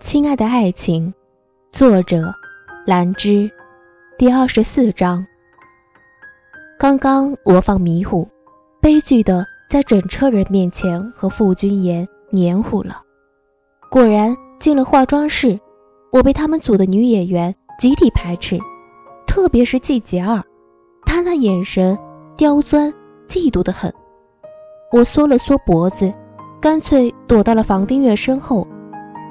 亲爱的爱情，作者兰芝，第二十四章。刚刚我放迷糊，悲剧的在整车人面前和傅君言黏糊了。果然进了化妆室，我被他们组的女演员集体排斥，特别是季杰儿，她那眼神刁钻、嫉妒的很。我缩了缩脖子，干脆躲到了房丁月身后。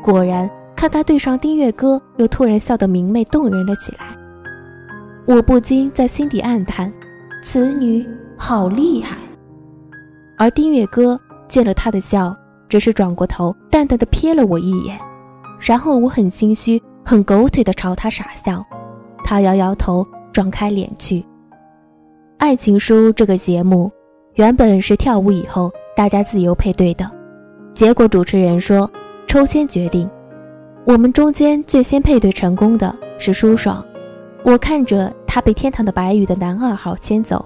果然。看他对上丁月歌，又突然笑得明媚动人了起来。我不禁在心底暗叹：此女好厉害。而丁月歌见了他的笑，只是转过头，淡淡的瞥了我一眼，然后我很心虚、很狗腿的朝他傻笑。他摇摇头，转开脸去。爱情书这个节目，原本是跳舞以后大家自由配对的，结果主持人说抽签决定。我们中间最先配对成功的是舒爽，我看着他被天堂的白羽的男二号牵走，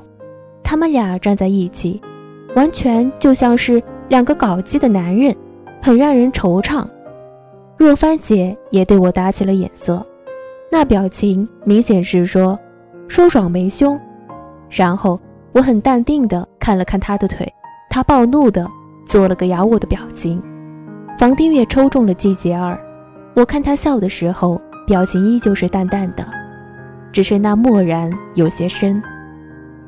他们俩站在一起，完全就像是两个搞基的男人，很让人惆怅。若帆姐也对我打起了眼色，那表情明显是说舒爽没胸。然后我很淡定的看了看他的腿，他暴怒的做了个咬我的表情。房丁月抽中了季杰儿。我看他笑的时候，表情依旧是淡淡的，只是那漠然有些深，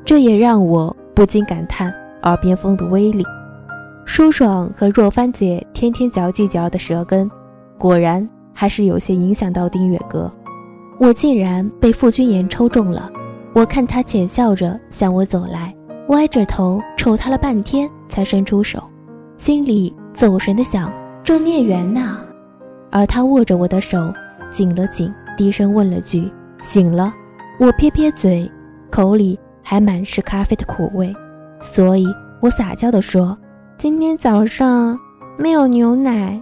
这也让我不禁感叹耳边风的威力。舒爽和若帆姐天天嚼计嚼的舌根，果然还是有些影响到丁月哥。我竟然被傅君言抽中了，我看他浅笑着向我走来，歪着头瞅他了半天，才伸出手，心里走神的想：这孽缘呐。而他握着我的手，紧了紧，低声问了句：“醒了？”我撇撇嘴，口里还满是咖啡的苦味，所以我撒娇地说：“今天早上没有牛奶。”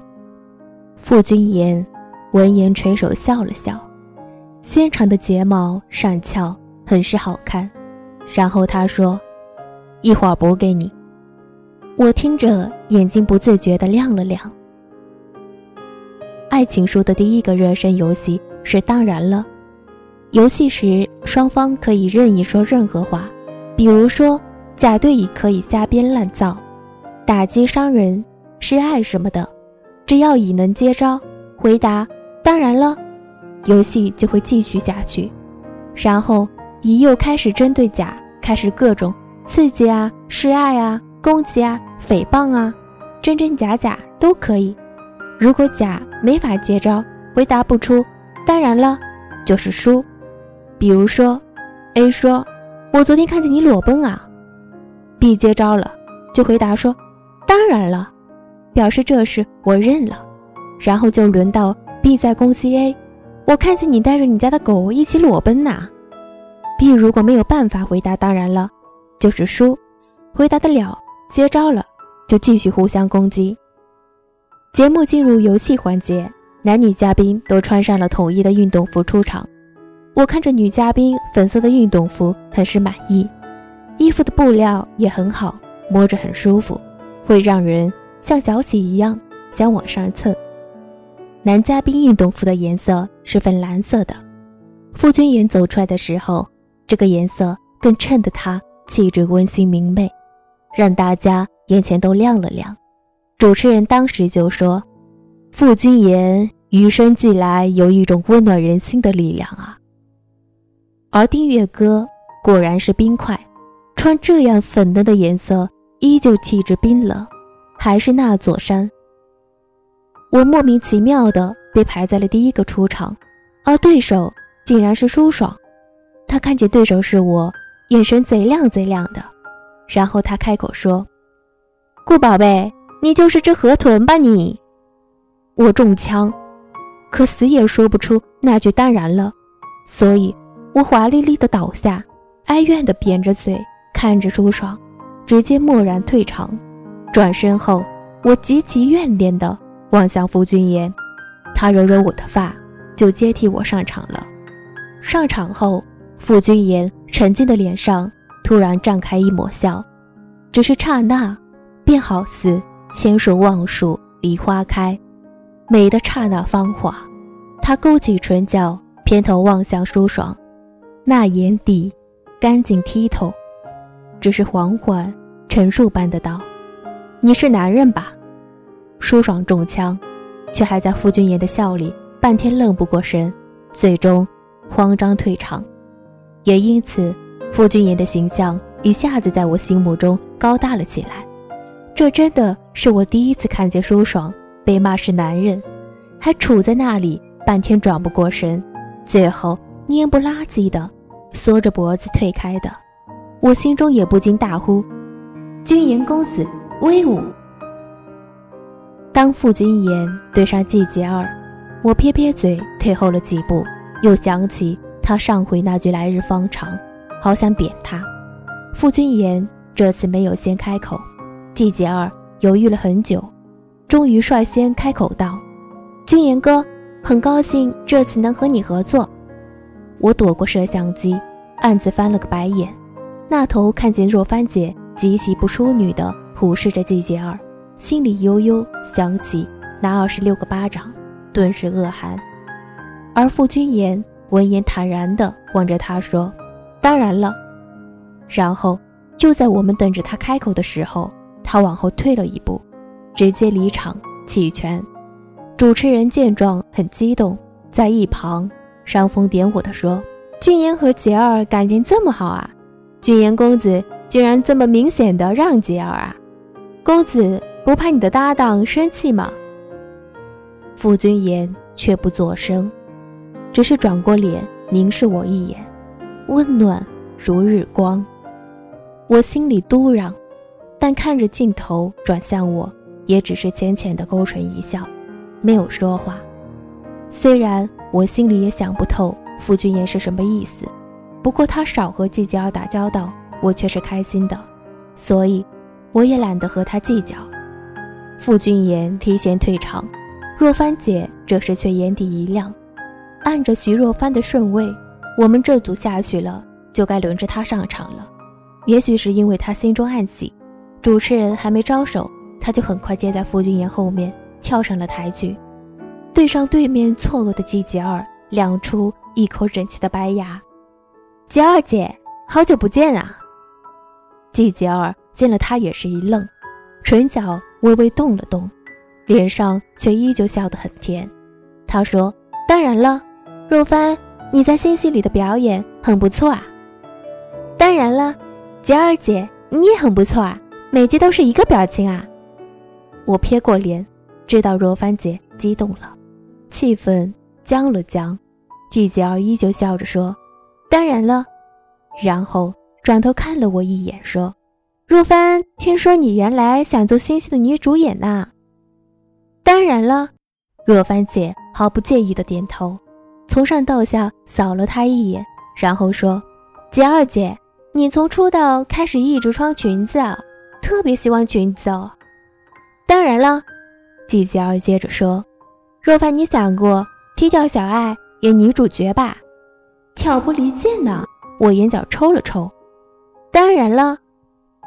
傅君言闻言垂手笑了笑，纤长的睫毛上翘，很是好看。然后他说：“一会儿补给你。”我听着，眼睛不自觉地亮了亮。爱情书的第一个热身游戏是当然了。游戏时双方可以任意说任何话，比如说甲对乙可以瞎编乱造，打击伤人、示爱什么的，只要乙能接招，回答当然了，游戏就会继续下去。然后乙又开始针对甲开始各种刺激啊、示爱啊、攻击啊、诽谤啊，真真假假都可以。如果甲没法接招，回答不出，当然了，就是输。比如说，A 说：“我昨天看见你裸奔啊。”B 接招了，就回答说：“当然了，表示这事我认了。”然后就轮到 B 在攻击 A：“ 我看见你带着你家的狗一起裸奔呐。”B 如果没有办法回答，当然了，就是输。回答得了，接招了，就继续互相攻击。节目进入游戏环节，男女嘉宾都穿上了统一的运动服出场。我看着女嘉宾粉色的运动服，很是满意，衣服的布料也很好，摸着很舒服，会让人像小喜一样想往上蹭。男嘉宾运动服的颜色是粉蓝色的，傅君言走出来的时候，这个颜色更衬得他气质温馨明媚，让大家眼前都亮了亮。主持人当时就说：“傅君言与生俱来有一种温暖人心的力量啊。”而丁月歌果然是冰块，穿这样粉嫩的颜色，依旧气质冰冷，还是那座山。我莫名其妙的被排在了第一个出场，而对手竟然是舒爽。他看见对手是我，眼神贼亮贼亮的，然后他开口说：“顾宝贝。”你就是只河豚吧你！我中枪，可死也说不出那句当然了，所以我华丽丽的倒下，哀怨的扁着嘴看着朱爽，直接默然退场。转身后，我极其怨念的望向傅君言，他揉揉我的发，就接替我上场了。上场后，傅君言沉静的脸上突然绽开一抹笑，只是刹那，便好似。千树望树梨花开，美的刹那芳华。他勾起唇角，偏头望向舒爽，那眼底干净剔透，只是缓缓陈述般的道：“你是男人吧？”舒爽中枪，却还在傅君言的笑里半天愣不过神，最终慌张退场。也因此，傅君言的形象一下子在我心目中高大了起来。这真的是我第一次看见舒爽被骂是男人，还杵在那里半天转不过神，最后蔫不拉几的缩着脖子退开的。我心中也不禁大呼：“君言公子威武！”当傅君言对上季节儿，我撇撇嘴，退后了几步，又想起他上回那句“来日方长”，好想扁他。傅君言这次没有先开口，季节儿犹豫了很久，终于率先开口道：“君言哥，很高兴这次能和你合作。”我躲过摄像机，暗自翻了个白眼，那头看见若帆姐极其不淑女的俯视着季节儿。心里悠悠想起那二十六个巴掌，顿时恶寒。而傅君言闻言坦然地望着他说：“当然了。”然后就在我们等着他开口的时候，他往后退了一步，直接离场弃权。主持人见状很激动，在一旁煽风点火地说：“俊言和杰儿感情这么好啊？俊言公子竟然这么明显的让杰儿啊？公子。”不怕你的搭档生气吗？傅君言却不作声，只是转过脸凝视我一眼，温暖如日光。我心里嘟囔，但看着镜头转向我，也只是浅浅的勾唇一笑，没有说话。虽然我心里也想不透傅君言是什么意思，不过他少和季节儿打交道，我却是开心的，所以我也懒得和他计较。傅君言提前退场，若帆姐这时却眼底一亮，按着徐若帆的顺位，我们这组下去了，就该轮着他上场了。也许是因为他心中暗喜，主持人还没招手，他就很快接在傅君言后面跳上了台去，对上对面错愕的季节儿，亮出一口整齐的白牙：“杰儿姐，好久不见啊！”季节儿见了他也是一愣，唇角。微微动了动，脸上却依旧笑得很甜。他说：“当然了，若帆，你在新戏里的表演很不错啊。”“当然了，杰儿姐，你也很不错啊，每集都是一个表情啊。”我撇过脸，知道若帆姐激动了，气氛僵了僵。季杰儿依旧笑着说：“当然了。”然后转头看了我一眼，说。若帆，听说你原来想做新戏的女主演呐？当然了，若帆姐毫不介意的点头，从上到下扫了他一眼，然后说：“杰二姐，你从出道开始一直穿裙子啊，特别喜欢裙子哦。”当然了，季杰儿接着说：“若凡，你想过踢掉小爱演女主角吧？挑拨离间呢？”我眼角抽了抽。当然了。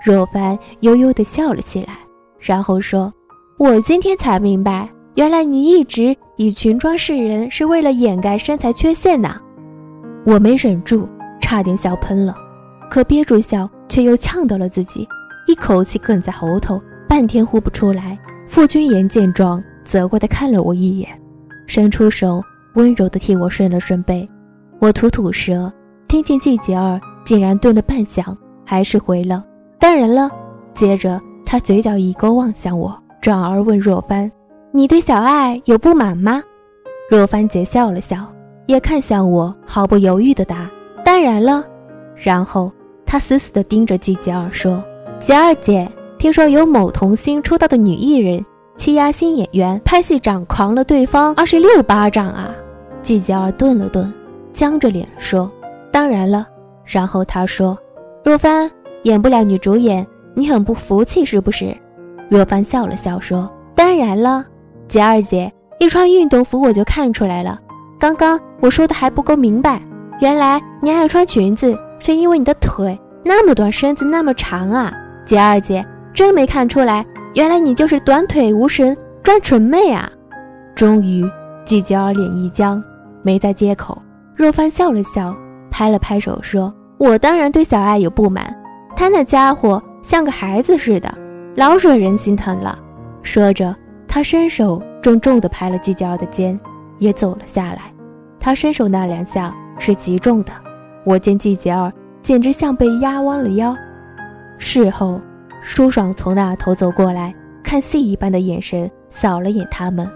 若凡悠悠地笑了起来，然后说：“我今天才明白，原来你一直以裙装示人是为了掩盖身材缺陷呢！”我没忍住，差点笑喷了，可憋住笑却又呛到了自己，一口气哽在喉头，半天呼不出来。傅君言见状，责怪地看了我一眼，伸出手温柔地替我顺了顺背。我吐吐舌，听见季节儿竟然顿了半晌，还是回了。当然了，接着他嘴角一勾，望向我，转而问若帆：“你对小爱有不满吗？”若帆姐笑了笑，也看向我，毫不犹豫地答：“当然了。”然后她死死地盯着季节儿说：“杰儿姐，听说有某童星出道的女艺人欺压新演员，拍戏长狂了对方二十六巴掌啊！”季节儿顿了顿，僵着脸说：“当然了。”然后她说：“若帆。”演不了女主演，你很不服气是不是？若帆笑了笑说：“当然了，杰二姐一穿运动服我就看出来了。刚刚我说的还不够明白，原来你爱穿裙子是因为你的腿那么短，身子那么长啊！杰二姐真没看出来，原来你就是短腿无神专蠢妹啊！”终于，季节儿脸一僵，没再接口。若帆笑了笑，拍了拍手说：“我当然对小爱有不满，他那家伙像个孩子似的，老惹人心疼了。”说着，他伸手重重地拍了季节儿的肩，也走了下来。他伸手那两下是极重的，我见季节儿简直像被压弯了腰。事后，舒爽从那头走过来，看戏一般的眼神扫了眼他们，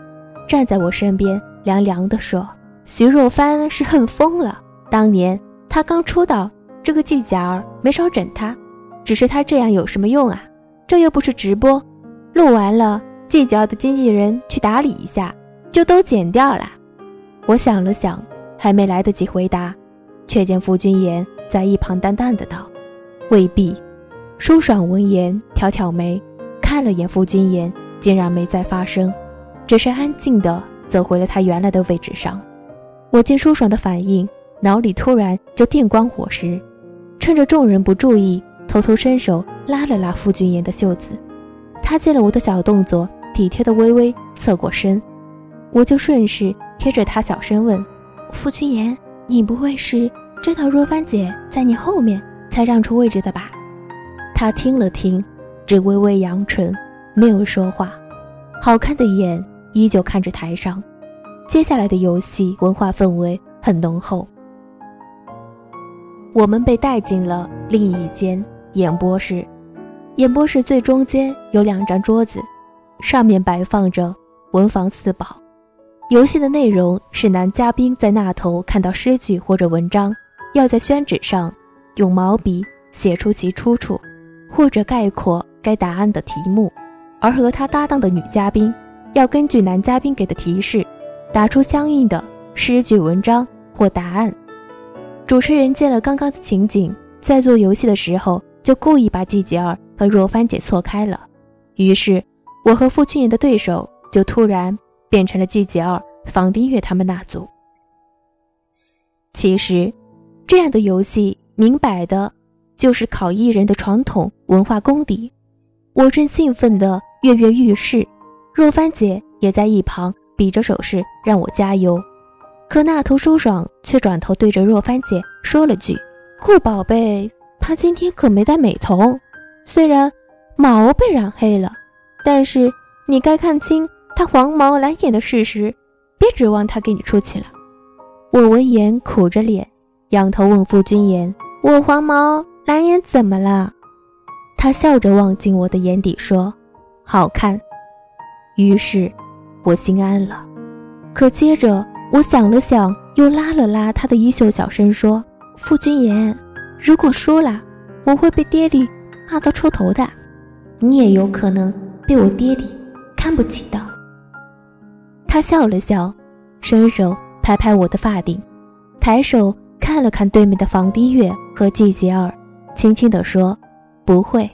站在我身边，凉凉地说：“徐若帆是恨疯了。当年他刚出道，这个季佳儿没少整他，只是他这样有什么用啊？这又不是直播，录完了，季佳儿的经纪人去打理一下，就都剪掉了。”我想了想，还没来得及回答，却见傅君言在一旁淡淡的道：“未必。”舒爽闻言，挑挑眉，看了眼傅君言，竟然没再发声，只是安静的走回了他原来的位置上。我见舒爽的反应，脑里突然就电光火石，趁着众人不注意，偷偷伸手拉了拉傅君言的袖子。他见了我的小动作，体贴的微微侧过身，我就顺势贴着他小声问：“傅君言，你不会是知道若帆姐在你后面才让出位置的吧？”他听了听，只微微扬唇，没有说话，好看的眼依旧看着台上。接下来的游戏文化氛围很浓厚。我们被带进了另一间演播室，演播室最中间有两张桌子，上面摆放着文房四宝。游戏的内容是男嘉宾在那头看到诗句或者文章，要在宣纸上用毛笔写出其出处。或者概括该答案的题目，而和他搭档的女嘉宾要根据男嘉宾给的提示，答出相应的诗句、文章或答案。主持人见了刚刚的情景，在做游戏的时候就故意把季杰儿和若帆姐错开了，于是我和傅君言的对手就突然变成了季杰儿、房丁月他们那组。其实，这样的游戏明摆的。就是考艺人的传统文化功底，我正兴奋地跃跃欲试，若帆姐也在一旁比着手势让我加油，可那头舒爽却转头对着若帆姐说了句：“顾宝贝，她今天可没戴美瞳，虽然毛被染黑了，但是你该看清她黄毛蓝眼的事实，别指望她给你出气了。”我闻言苦着脸，仰头问傅君言：“我黄毛？”蓝眼怎么了？他笑着望进我的眼底，说：“好看。”于是，我心安了。可接着，我想了想，又拉了拉他的衣袖，小声说：“傅君言，如果输了，我会被爹地骂到臭头的。你也有可能被我爹地看不起的。”他笑了笑，伸手拍拍我的发顶，抬手看了看对面的房低月和季杰儿。轻轻地说：“不会。”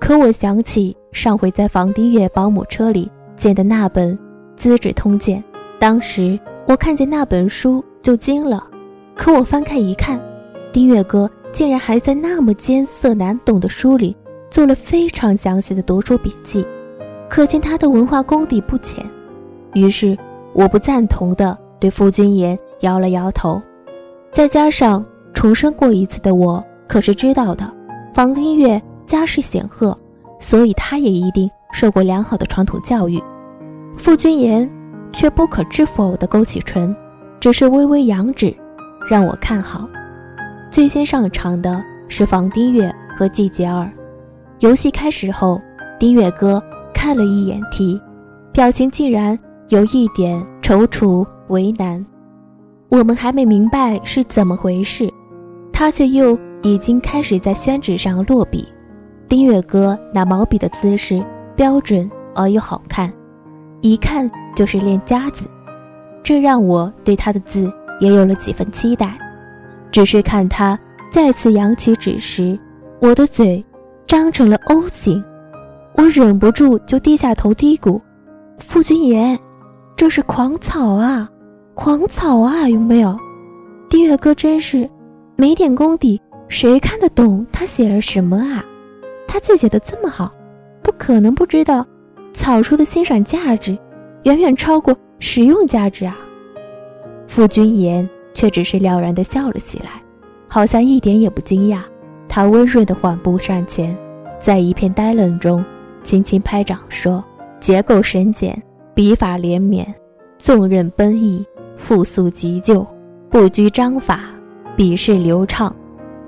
可我想起上回在房丁月保姆车里见的那本《资治通鉴》，当时我看见那本书就惊了。可我翻开一看，丁月哥竟然还在那么艰涩难懂的书里做了非常详细的读书笔记，可见他的文化功底不浅。于是我不赞同的对傅君言摇了摇头，再加上重生过一次的我。可是知道的，房丁月家世显赫，所以他也一定受过良好的传统教育。傅君言却不可置否地勾起唇，只是微微扬指，让我看好。最先上场的是房丁月和季杰儿。游戏开始后，丁月哥看了一眼题，表情竟然有一点踌躇为难。我们还没明白是怎么回事，他却又。已经开始在宣纸上落笔，丁月哥拿毛笔的姿势标准而又好看，一看就是练家子，这让我对他的字也有了几分期待。只是看他再次扬起纸时，我的嘴张成了 O 型，我忍不住就低下头嘀咕：“傅君言，这是狂草啊，狂草啊，有没有？”丁月哥真是没点功底。谁看得懂他写了什么啊？他字写的这么好，不可能不知道草书的欣赏价值。远远超过实用价值啊！傅君言却只是了然地笑了起来，好像一点也不惊讶。他温润地缓步上前，在一片呆愣中，轻轻拍掌说：“结构深简，笔法连绵，纵任奔逸，复速急就，不拘章法，笔势流畅，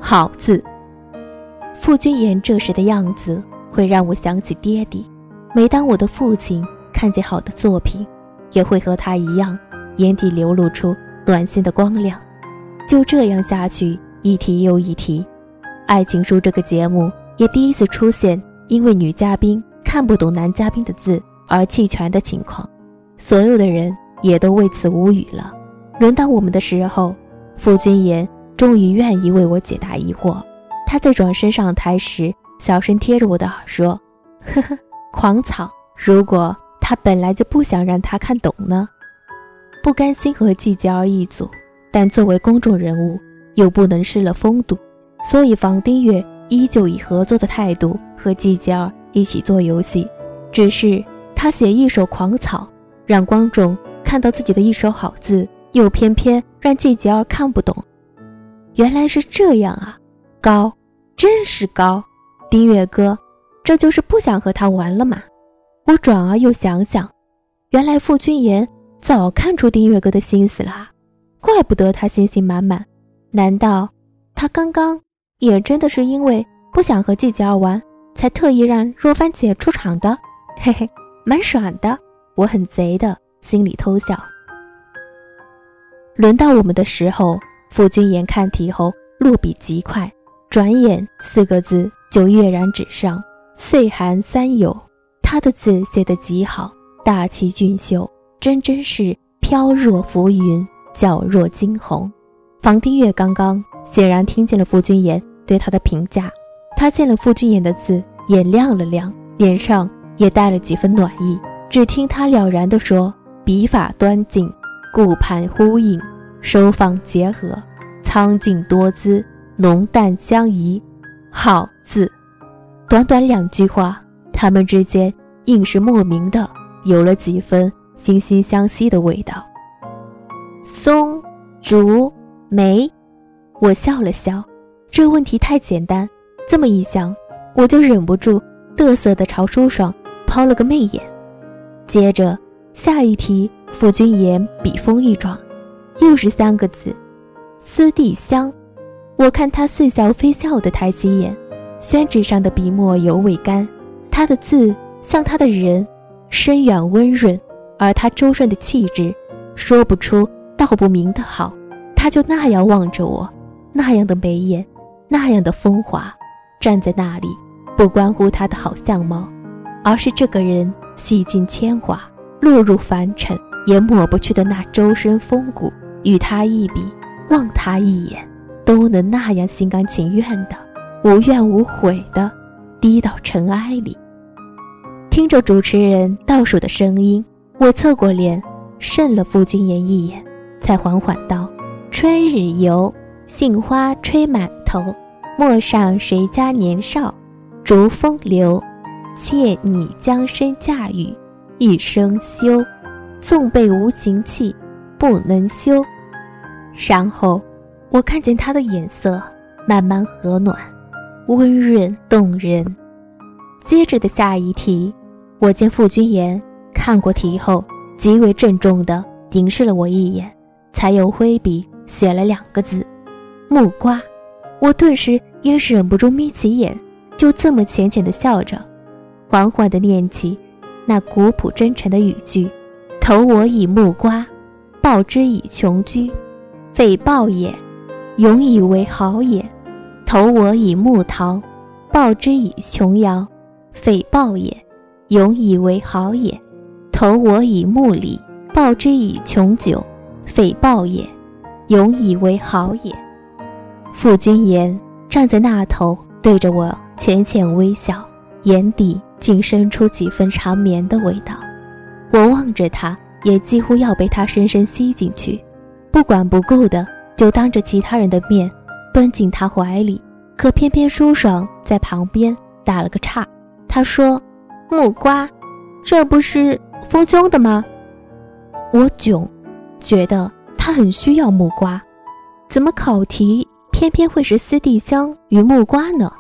好字。”傅君言这时的样子，会让我想起爹地。每当我的父亲看见好的作品，也会和他一样，眼底流露出暖心的光亮。就这样下去，一题又一题。爱情书这个节目也第一次出现，因为女嘉宾看不懂男嘉宾的字而弃权的情况，所有的人也都为此无语了。轮到我们的时候，傅君言终于愿意为我解答疑惑。他在转身上台时，小声贴着我的耳说：“呵呵，狂草。如果他本来就不想让他看懂呢？不甘心和季节儿一组，但作为公众人物，又不能失了风度。”所以，房丁月依旧以合作的态度和季节儿一起做游戏，只是他写一首狂草，让观众看到自己的一手好字，又偏偏让季节儿看不懂。原来是这样啊，高，真是高！丁月哥，这就是不想和他玩了吗？我转而又想想，原来傅君言早看出丁月哥的心思了，怪不得他信心满满。难道他刚刚？也真的是因为不想和季节儿玩，才特意让若帆姐出场的，嘿嘿，蛮爽的。我很贼的，心里偷笑。轮到我们的时候，傅君言看题后落笔极快，转眼四个字就跃然纸上。岁寒三友，他的字写得极好，大气俊秀，真真是飘若浮云，皎若惊鸿。房丁月刚刚显然听见了傅君言。对他的评价，他见了傅君言的字，眼亮了亮，脸上也带了几分暖意。只听他了然地说：“笔法端静，顾盼呼应，收放结合，苍劲多姿，浓淡相宜，好字。”短短两句话，他们之间硬是莫名的有了几分惺惺相惜的味道。松、竹、梅，我笑了笑。这问题太简单，这么一想，我就忍不住嘚瑟的朝舒爽抛了个媚眼。接着下一题，傅君言笔锋一转，又是三个字：思地香。我看他似笑非笑地抬起眼，宣纸上的笔墨尤为干，他的字像他的人，深远温润，而他周顺的气质，说不出道不明的好。他就那样望着我，那样的眉眼。那样的风华，站在那里，不关乎他的好相貌，而是这个人洗尽铅华，落入凡尘也抹不去的那周身风骨。与他一比，望他一眼，都能那样心甘情愿的、无怨无悔的低到尘埃里。听着主持人倒数的声音，我侧过脸，睏了傅君言一眼，才缓缓道：“春日游，杏花吹满头。”陌上谁家年少，逐风流。妾拟将身嫁与一生休，纵被无情弃，不能休。然后，我看见他的眼色慢慢和暖，温润动人。接着的下一题，我见傅君言看过题后，极为郑重地凝视了我一眼，才又挥笔写了两个字：木瓜。我顿时也忍不住眯起眼，就这么浅浅地笑着，缓缓地念起那古朴真诚的语句：“投我以木瓜，报之以琼琚，匪报也，永以为好也；投我以木桃，报之以琼瑶，匪报也，永以为好也；投我以木李，报之以琼酒，匪报也，永以为好也。”傅君言站在那头，对着我浅浅微笑，眼底竟生出几分缠绵的味道。我望着他，也几乎要被他深深吸进去，不管不顾的就当着其他人的面奔进他怀里。可偏偏舒爽在旁边打了个岔，他说：“木瓜，这不是夫君的吗？我囧，觉得他很需要木瓜，怎么考题偏偏会是斯蒂香与木瓜呢？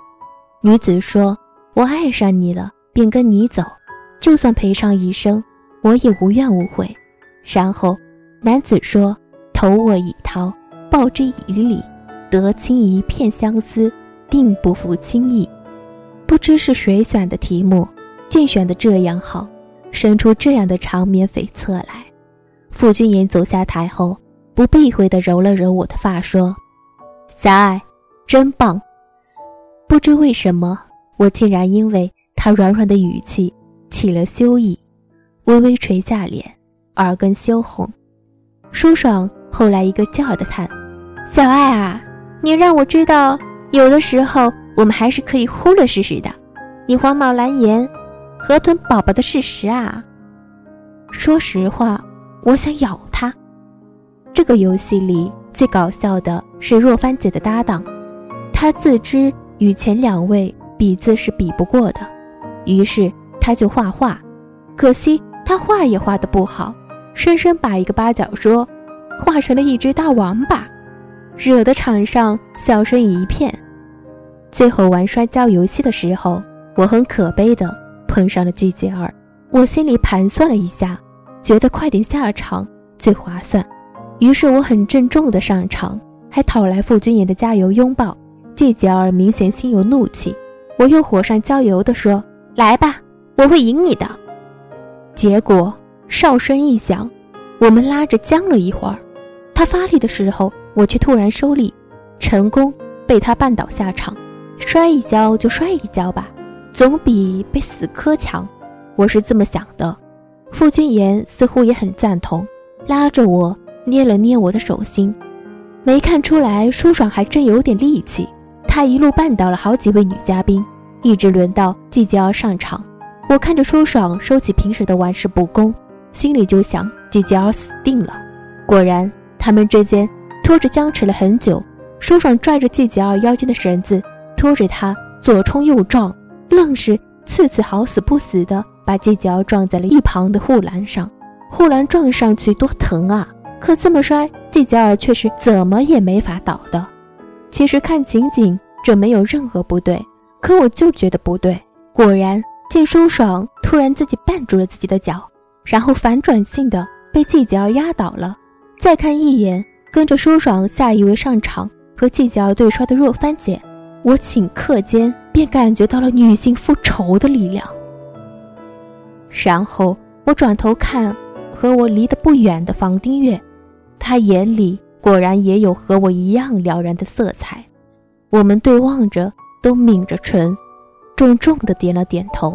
女子说：“我爱上你了，便跟你走，就算赔上一生，我也无怨无悔。”然后，男子说：“投我以桃，报之以李，得卿一片相思，定不负卿意。”不知是谁选的题目，竟选的这样好，生出这样的长绵悱恻来。傅君言走下台后，不避讳地揉了揉我的发，说：“小爱，真棒。”不知为什么，我竟然因为他软软的语气起了羞意，微微垂下脸，耳根羞红。舒爽后来一个劲儿的叹：“小爱啊，你让我知道，有的时候。”我们还是可以忽略事实的，你黄毛蓝颜，河豚宝宝的事实啊！说实话，我想咬他。这个游戏里最搞笑的是若帆姐的搭档，她自知与前两位比字是比不过的，于是她就画画，可惜她画也画得不好，生生把一个八角桌化成了一只大王八，惹得场上笑声一片。最后玩摔跤游戏的时候，我很可悲的碰上了季杰儿。我心里盘算了一下，觉得快点下场最划算，于是我很郑重的上场，还讨来傅君言的加油拥抱。季杰儿明显心有怒气，我又火上浇油的说：“来吧，我会赢你的。”结果哨声一响，我们拉着僵了一会儿，他发力的时候，我却突然收力，成功被他绊倒下场。摔一跤就摔一跤吧，总比被死磕强。我是这么想的。傅君言似乎也很赞同，拉着我捏了捏我的手心，没看出来舒爽还真有点力气。他一路绊倒了好几位女嘉宾，一直轮到季节儿上场。我看着舒爽收起平时的玩世不恭，心里就想季节儿死定了。果然，他们之间拖着僵持了很久。舒爽拽着季节儿腰间的绳子。拖着他左冲右撞，愣是次次好死不死的把季杰尔撞在了一旁的护栏上。护栏撞上去多疼啊！可这么摔，季杰尔却是怎么也没法倒的。其实看情景，这没有任何不对，可我就觉得不对。果然，见舒爽突然自己绊住了自己的脚，然后反转性的被季杰尔压倒了。再看一眼跟着舒爽下一位上场和季脚尔对摔的若帆姐。我顷刻间便感觉到了女性复仇的力量，然后我转头看和我离得不远的房丁月，他眼里果然也有和我一样了然的色彩。我们对望着，都抿着唇，重重的点了点头。